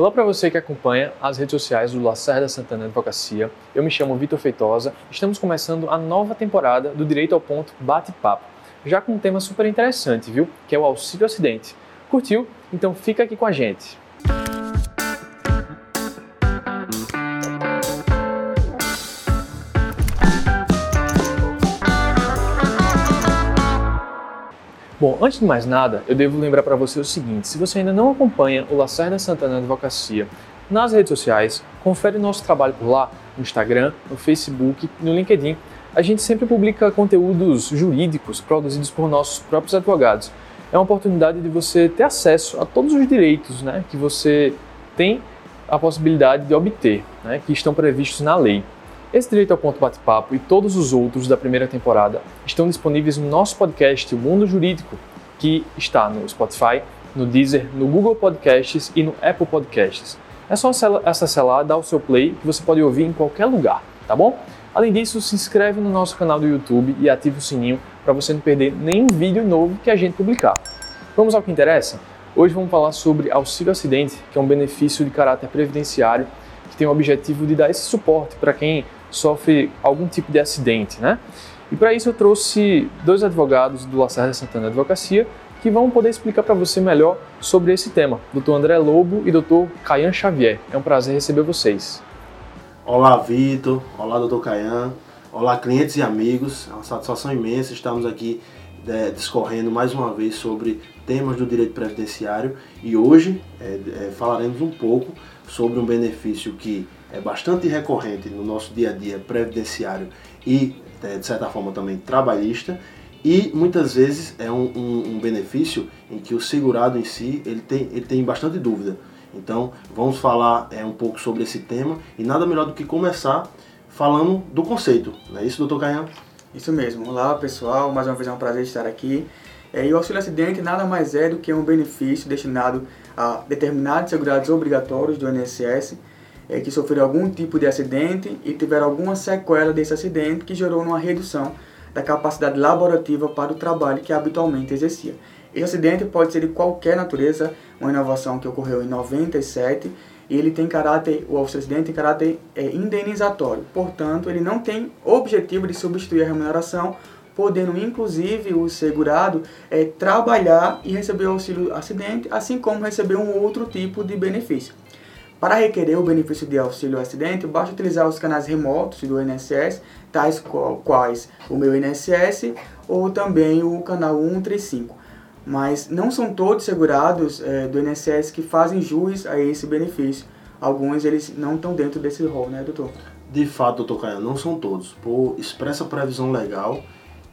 Olá para você que acompanha as redes sociais do Lacerda Santana Advocacia. Eu me chamo Vitor Feitosa. Estamos começando a nova temporada do Direito ao Ponto Bate-Papo, já com um tema super interessante, viu? Que é o auxílio acidente. Curtiu? Então fica aqui com a gente. Bom, antes de mais nada, eu devo lembrar para você o seguinte: se você ainda não acompanha o Lacerda Santana Advocacia nas redes sociais, confere nosso trabalho por lá, no Instagram, no Facebook no LinkedIn. A gente sempre publica conteúdos jurídicos produzidos por nossos próprios advogados. É uma oportunidade de você ter acesso a todos os direitos né, que você tem a possibilidade de obter, né, que estão previstos na lei. Esse Direito ao Ponto Bate-Papo e todos os outros da primeira temporada estão disponíveis no nosso podcast, O Mundo Jurídico, que está no Spotify, no Deezer, no Google Podcasts e no Apple Podcasts. É só acessar lá, dar o seu play, que você pode ouvir em qualquer lugar, tá bom? Além disso, se inscreve no nosso canal do YouTube e ative o sininho para você não perder nenhum vídeo novo que a gente publicar. Vamos ao que interessa? Hoje vamos falar sobre auxílio acidente, que é um benefício de caráter previdenciário que tem o objetivo de dar esse suporte para quem sofre algum tipo de acidente, né? E para isso eu trouxe dois advogados do Lacerda Santana Advocacia que vão poder explicar para você melhor sobre esse tema, Dr. André Lobo e Dr. Caian Xavier. É um prazer receber vocês. Olá, Vitor. Olá, Dr. Caian. Olá, clientes e amigos. É uma satisfação imensa estarmos aqui é, discorrendo mais uma vez sobre temas do direito previdenciário e hoje é, é, falaremos um pouco sobre um benefício que é bastante recorrente no nosso dia a dia previdenciário e, é, de certa forma, também trabalhista. E muitas vezes é um, um, um, benefício em que o segurado em si ele tem, ele tem bastante dúvida. Então vamos falar é, um pouco sobre esse tema e nada melhor do que começar falando do conceito. Não é isso, doutor Caian? Isso mesmo. Olá pessoal, mais uma vez é um prazer estar aqui. É, e o auxílio acidente nada mais é do que um benefício destinado a determinados segurados obrigatórios do INSS é, que sofreram algum tipo de acidente e tiveram alguma sequela desse acidente que gerou uma redução da capacidade laborativa para o trabalho que habitualmente exercia. Esse acidente pode ser de qualquer natureza, uma inovação que ocorreu em 97 e ele tem caráter, o acidente tem caráter é, indenizatório, portanto ele não tem objetivo de substituir a remuneração, podendo inclusive o segurado é, trabalhar e receber o auxílio acidente, assim como receber um outro tipo de benefício. Para requerer o benefício de auxílio acidente, basta utilizar os canais remotos do INSS, tais quais o meu INSS ou também o canal 135. Mas não são todos segurados é, do INSS que fazem jus a esse benefício. Alguns eles não estão dentro desse rol, né, doutor? De fato, doutor Caio, não são todos. Por expressa previsão legal,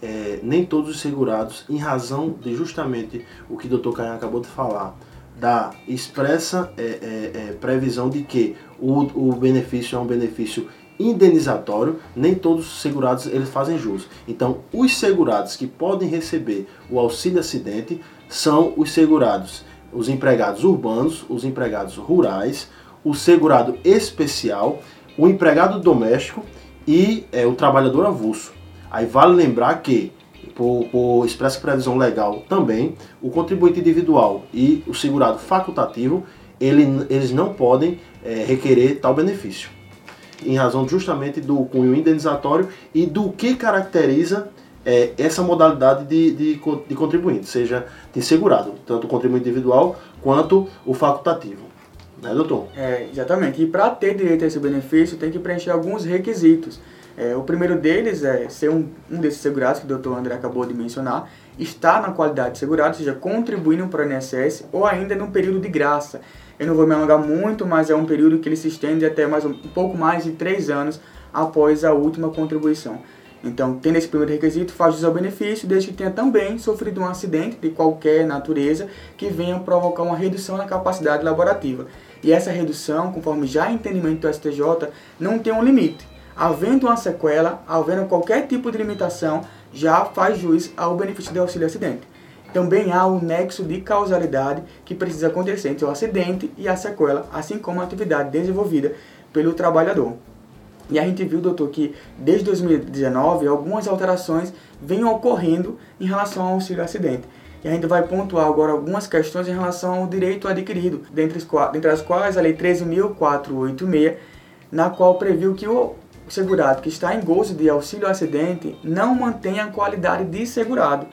é, nem todos os segurados, em razão de justamente o que o doutor Caio acabou de falar, da expressa é, é, é, previsão de que o, o benefício é um benefício indenizatório, nem todos os segurados eles fazem jus. Então, os segurados que podem receber o auxílio acidente são os segurados, os empregados urbanos, os empregados rurais, o segurado especial, o empregado doméstico e é, o trabalhador avulso. Aí vale lembrar que por, por expressa previsão legal também, o contribuinte individual e o segurado facultativo, ele, eles não podem é, requerer tal benefício, em razão justamente do cunho indenizatório e do que caracteriza é, essa modalidade de, de, de contribuinte, seja de segurado, tanto o contribuinte individual quanto o facultativo. Né, doutor? É, exatamente. E para ter direito a esse benefício, tem que preencher alguns requisitos. É, o primeiro deles é ser um, um desses segurados que o Dr. André acabou de mencionar, estar na qualidade de segurado, ou seja, contribuindo para o INSS ou ainda num período de graça. Eu não vou me alongar muito, mas é um período que ele se estende até mais um, um pouco mais de três anos após a última contribuição. Então, tendo esse primeiro requisito, faz jus ao benefício, desde que tenha também sofrido um acidente de qualquer natureza que venha provocar uma redução na capacidade laborativa. E essa redução, conforme já entendimento do STJ, não tem um limite havendo uma sequela, havendo qualquer tipo de limitação, já faz juiz ao benefício de auxílio acidente. Também há o nexo de causalidade que precisa acontecer entre o acidente e a sequela, assim como a atividade desenvolvida pelo trabalhador. E a gente viu, doutor, que desde 2019 algumas alterações vêm ocorrendo em relação ao auxílio acidente. E a gente vai pontuar agora algumas questões em relação ao direito adquirido, dentre as quais a Lei 13.486, na qual previu que o segurado que está em gozo de auxílio acidente não mantém a qualidade de segurado.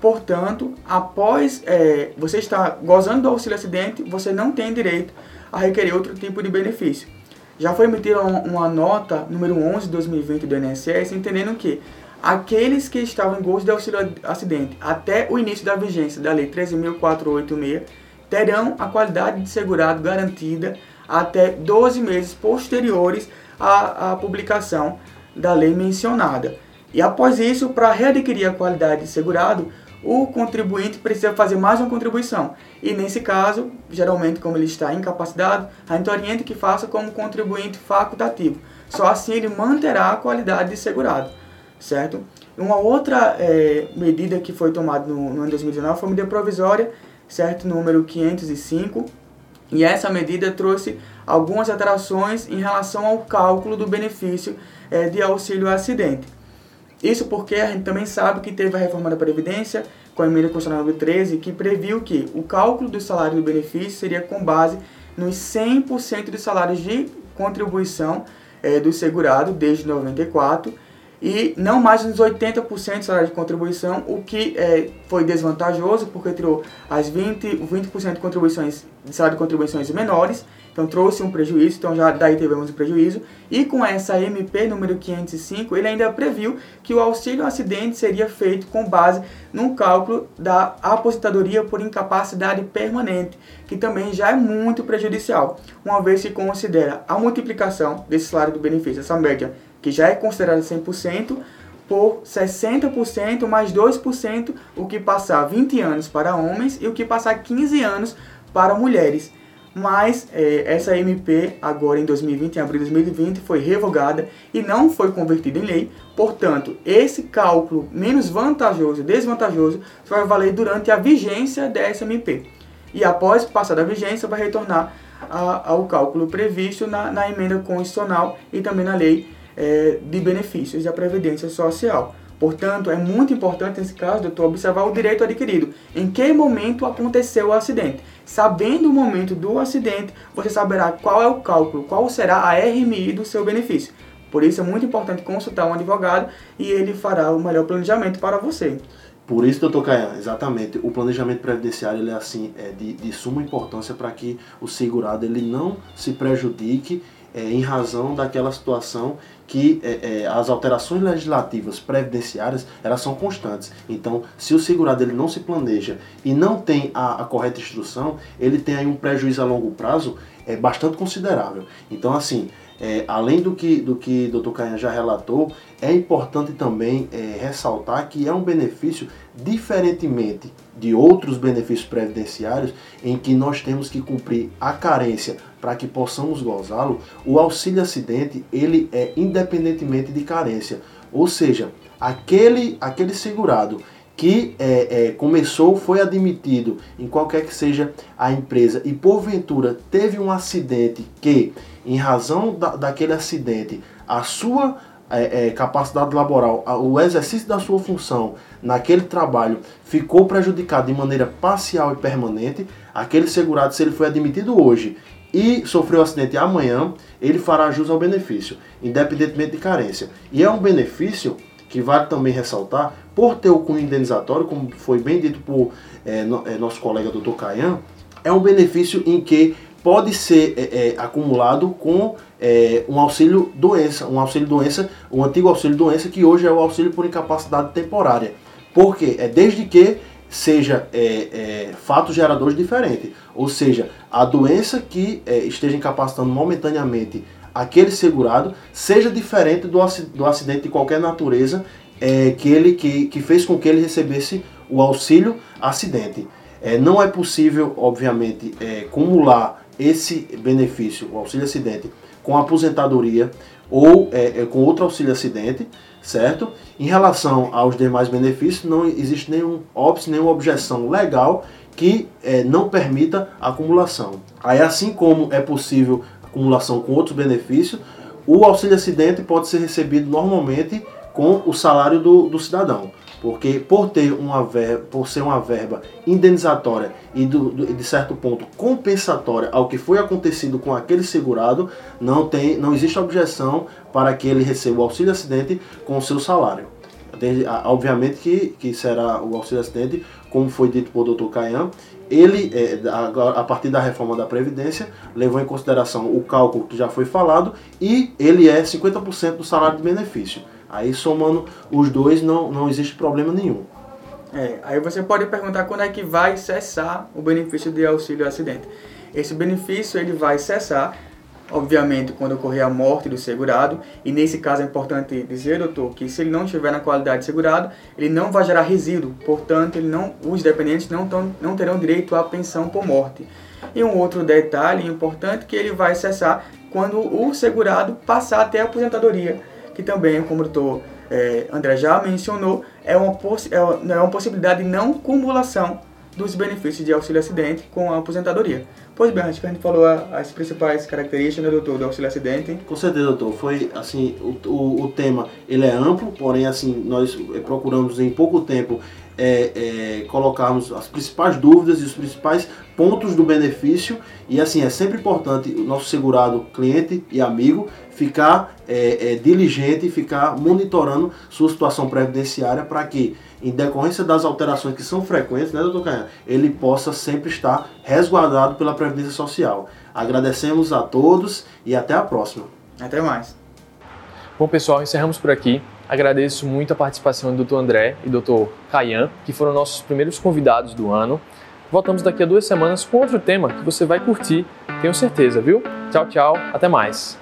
Portanto, após é, você estar gozando do auxílio acidente, você não tem direito a requerer outro tipo de benefício. Já foi emitida uma nota número 11 de 2020 do INSS, entendendo que aqueles que estavam em gozo de auxílio acidente até o início da vigência da Lei 13.486 terão a qualidade de segurado garantida até 12 meses posteriores à, à publicação da lei mencionada. E após isso, para readquirir a qualidade de segurado, o contribuinte precisa fazer mais uma contribuição. E nesse caso, geralmente, como ele está incapacitado, a gente orienta que faça como contribuinte facultativo. Só assim ele manterá a qualidade de segurado, certo? Uma outra é, medida que foi tomada no, no ano de 2019 foi a medida provisória, certo? Número 505. E essa medida trouxe algumas alterações em relação ao cálculo do benefício é, de auxílio acidente. Isso porque a gente também sabe que teve a reforma da Previdência, com a emenda constitucional número 13, que previu que o cálculo do salário do benefício seria com base nos 100% dos salários de contribuição é, do segurado desde 94 e não mais nos 80% de salário de contribuição, o que é, foi desvantajoso porque tirou as 20, 20% de contribuições de salário de contribuições menores então trouxe um prejuízo, então já daí tivemos um prejuízo. E com essa MP número 505, ele ainda previu que o auxílio acidente seria feito com base no cálculo da aposentadoria por incapacidade permanente, que também já é muito prejudicial, uma vez que considera a multiplicação desse salário do benefício, essa média que já é considerada 100%, por 60% mais 2%, o que passar 20 anos para homens e o que passar 15 anos para mulheres mas é, essa MP, agora em 2020, em abril de 2020, foi revogada e não foi convertida em lei. Portanto, esse cálculo menos vantajoso e desvantajoso vai valer durante a vigência dessa MP. E após passar da vigência, vai retornar a, ao cálculo previsto na, na, emenda constitucional e também na lei é, de benefícios da Previdência Social. Portanto, é muito importante nesse caso, doutor, observar o direito adquirido. Em que momento aconteceu o acidente? Sabendo o momento do acidente, você saberá qual é o cálculo, qual será a RMI do seu benefício. Por isso é muito importante consultar um advogado e ele fará o melhor planejamento para você. Por isso, doutor Caian, exatamente, o planejamento previdenciário ele é assim, é de, de suma importância para que o segurado ele não se prejudique é, em razão daquela situação que é, é, as alterações legislativas previdenciárias elas são constantes. Então, se o segurado ele não se planeja e não tem a, a correta instrução, ele tem aí um prejuízo a longo prazo é bastante considerável. Então, assim, é, além do que do que Dr. Caia já relatou, é importante também é, ressaltar que é um benefício diferentemente de outros benefícios previdenciários em que nós temos que cumprir a carência para que possamos gozá-lo. O auxílio acidente ele é independentemente de carência, ou seja, aquele aquele segurado que é, é, começou, foi admitido em qualquer que seja a empresa e porventura teve um acidente que, em razão da, daquele acidente, a sua é, é, capacidade laboral, o exercício da sua função naquele trabalho ficou prejudicado de maneira parcial e permanente, aquele segurado, se ele foi admitido hoje e sofreu um acidente amanhã, ele fará jus ao benefício, independentemente de carência. E é um benefício que vale também ressaltar, por ter o cunho indenizatório, como foi bem dito por é, no, é, nosso colega doutor Caian, é um benefício em que pode ser é, é acumulado com é, um auxílio doença, um auxílio doença, um antigo auxílio doença que hoje é o auxílio por incapacidade temporária. Porque é desde que seja é, é, fatos geradores diferentes, ou seja, a doença que é, esteja incapacitando momentaneamente aquele segurado seja diferente do, do acidente de qualquer natureza é, que, ele, que, que fez com que ele recebesse o auxílio acidente. É, não é possível, obviamente, é, acumular esse benefício, o auxílio acidente, com aposentadoria ou é, é, com outro auxílio acidente, certo? Em relação aos demais benefícios, não existe nenhum óbice, nenhuma objeção legal que é, não permita acumulação. Aí, assim como é possível acumulação com outros benefícios, o auxílio acidente pode ser recebido normalmente com o salário do, do cidadão. Porque por ter uma verba, por ser uma verba indenizatória e do, do, de certo ponto compensatória ao que foi acontecido com aquele segurado, não tem, não existe objeção para que ele receba o auxílio acidente com o seu salário. Obviamente que, que será o auxílio acidente, como foi dito por Dr. Caian, ele, é, a partir da reforma da Previdência, levou em consideração o cálculo que já foi falado e ele é 50% do salário de benefício. Aí somando os dois não, não existe problema nenhum. É, aí você pode perguntar quando é que vai cessar o benefício de auxílio acidente. Esse benefício ele vai cessar, obviamente, quando ocorrer a morte do segurado. E nesse caso é importante dizer, doutor, que se ele não estiver na qualidade de segurado, ele não vai gerar resíduo. Portanto, ele não, os dependentes não, tão, não terão direito à pensão por morte. E um outro detalhe importante que ele vai cessar quando o segurado passar até a aposentadoria que também, como o doutor é, André já mencionou, é uma, é, é uma possibilidade de não cumulação dos benefícios de auxílio acidente com a aposentadoria. Pois bem, acho que a gente falou as principais características, né, doutor, do auxílio acidente. Com certeza, doutor. Foi, assim, o, o, o tema, ele é amplo, porém, assim, nós procuramos em pouco tempo é, é, colocarmos as principais dúvidas e os principais pontos do benefício. E assim, é sempre importante o nosso segurado, cliente e amigo, ficar é, é diligente, ficar monitorando sua situação previdenciária para que, em decorrência das alterações que são frequentes, né, doutor Canha, ele possa sempre estar resguardado pela Previdência Social. Agradecemos a todos e até a próxima. Até mais. Bom, pessoal, encerramos por aqui. Agradeço muito a participação do Dr. André e do Dr. Caian, que foram nossos primeiros convidados do ano. Voltamos daqui a duas semanas com outro tema que você vai curtir, tenho certeza, viu? Tchau, tchau, até mais.